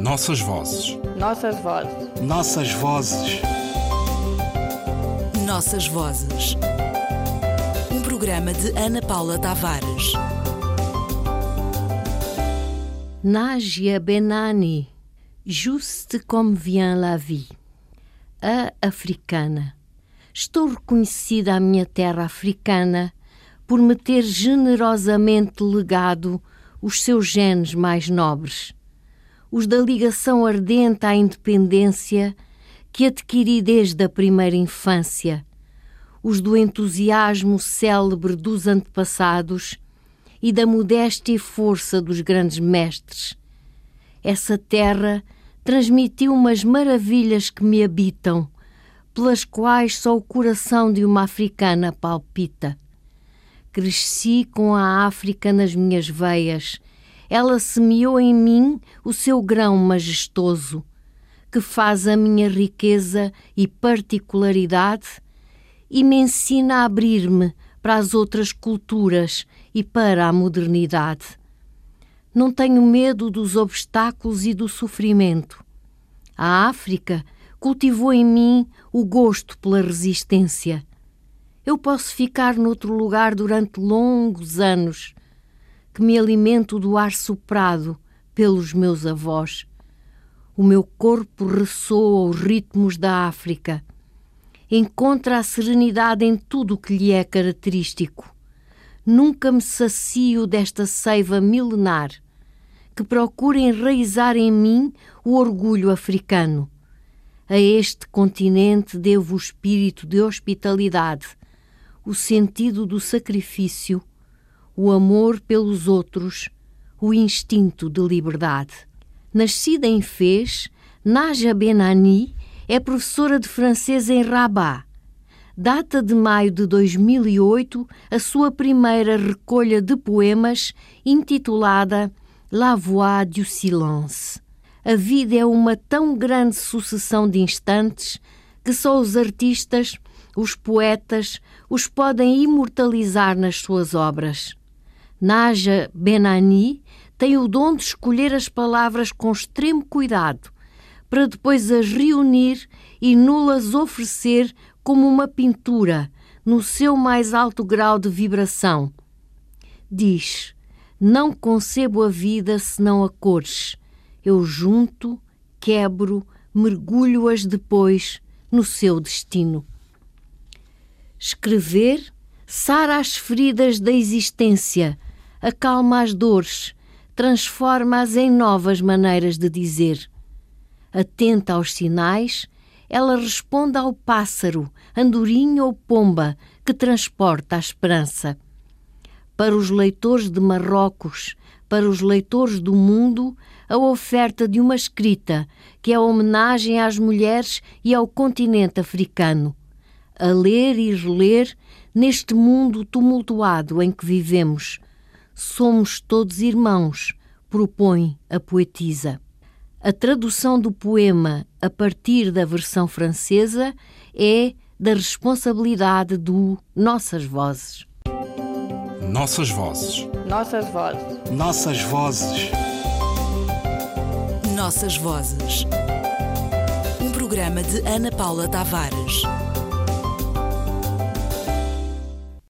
Nossas vozes. Nossas vozes. Nossas vozes. Nossas vozes. Um programa de Ana Paula Tavares. Najia Benani, Juste comme vient la vie. A africana. Estou reconhecida à minha terra africana por me ter generosamente legado os seus genes mais nobres, os da ligação ardente à independência que adquiri desde a primeira infância, os do entusiasmo célebre dos antepassados e da modéstia e força dos grandes mestres. Essa terra transmitiu umas maravilhas que me habitam, pelas quais só o coração de uma africana palpita. Cresci com a África nas minhas veias. Ela semeou em mim o seu grão majestoso, que faz a minha riqueza e particularidade e me ensina a abrir-me para as outras culturas e para a modernidade. Não tenho medo dos obstáculos e do sofrimento. A África cultivou em mim o gosto pela resistência. Eu posso ficar noutro lugar durante longos anos, que me alimento do ar soprado pelos meus avós. O meu corpo ressoa os ritmos da África. Encontra a serenidade em tudo o que lhe é característico. Nunca me sacio desta seiva milenar que procura enraizar em mim o orgulho africano. A este continente devo o espírito de hospitalidade, o sentido do sacrifício, o amor pelos outros, o instinto de liberdade. Nascida em Fez, Naja Benani é professora de francês em Rabat. Data de maio de 2008 a sua primeira recolha de poemas intitulada La Voix du Silence. A vida é uma tão grande sucessão de instantes que só os artistas, os poetas, os podem imortalizar nas suas obras. Naja Benani tem o dom de escolher as palavras com extremo cuidado, para depois as reunir e nulas oferecer como uma pintura no seu mais alto grau de vibração. Diz: Não concebo a vida senão a cores eu junto, quebro, mergulho-as depois no seu destino. Escrever sara as feridas da existência, acalma as dores, transforma-as em novas maneiras de dizer. Atenta aos sinais, ela responde ao pássaro, andorinha ou pomba que transporta a esperança. Para os leitores de Marrocos, para os leitores do mundo, a oferta de uma escrita que é homenagem às mulheres e ao continente africano. A ler e reler neste mundo tumultuado em que vivemos. Somos todos irmãos, propõe a poetisa. A tradução do poema a partir da versão francesa é da responsabilidade do Nossas Vozes. Nossas vozes. Nossas vozes. Nossas vozes. Nossas vozes. Um programa de Ana Paula Tavares.